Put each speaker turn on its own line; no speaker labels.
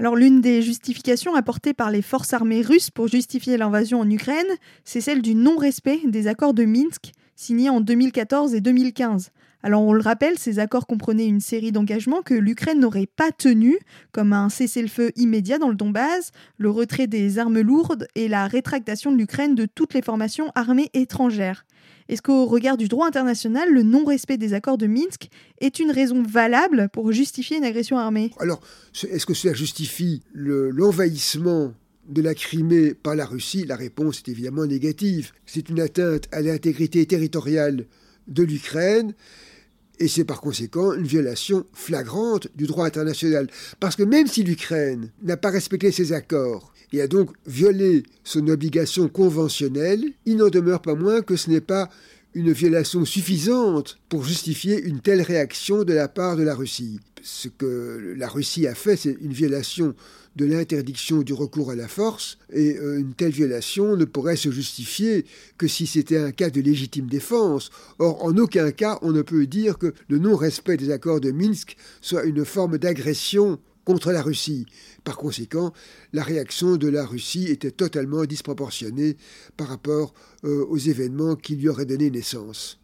Alors l'une des justifications apportées par les forces armées russes pour justifier l'invasion en Ukraine, c'est celle du non-respect des accords de Minsk signés en 2014 et 2015. Alors on le rappelle, ces accords comprenaient une série d'engagements que l'Ukraine n'aurait pas tenus, comme un cessez-le-feu immédiat dans le Donbass, le retrait des armes lourdes et la rétractation de l'Ukraine de toutes les formations armées étrangères. Est-ce qu'au regard du droit international, le non-respect des accords de Minsk est une raison valable pour justifier une agression armée?
Alors, est-ce que cela justifie l'envahissement de la Crimée par la Russie? La réponse est évidemment négative. C'est une atteinte à l'intégrité territoriale de l'Ukraine et c'est par conséquent une violation flagrante du droit international. Parce que même si l'Ukraine n'a pas respecté ses accords et a donc violé son obligation conventionnelle, il n'en demeure pas moins que ce n'est pas une violation suffisante pour justifier une telle réaction de la part de la Russie. Ce que la Russie a fait, c'est une violation de l'interdiction du recours à la force, et euh, une telle violation ne pourrait se justifier que si c'était un cas de légitime défense. Or, en aucun cas, on ne peut dire que le non-respect des accords de Minsk soit une forme d'agression contre la Russie. Par conséquent, la réaction de la Russie était totalement disproportionnée par rapport euh, aux événements qui lui auraient donné naissance.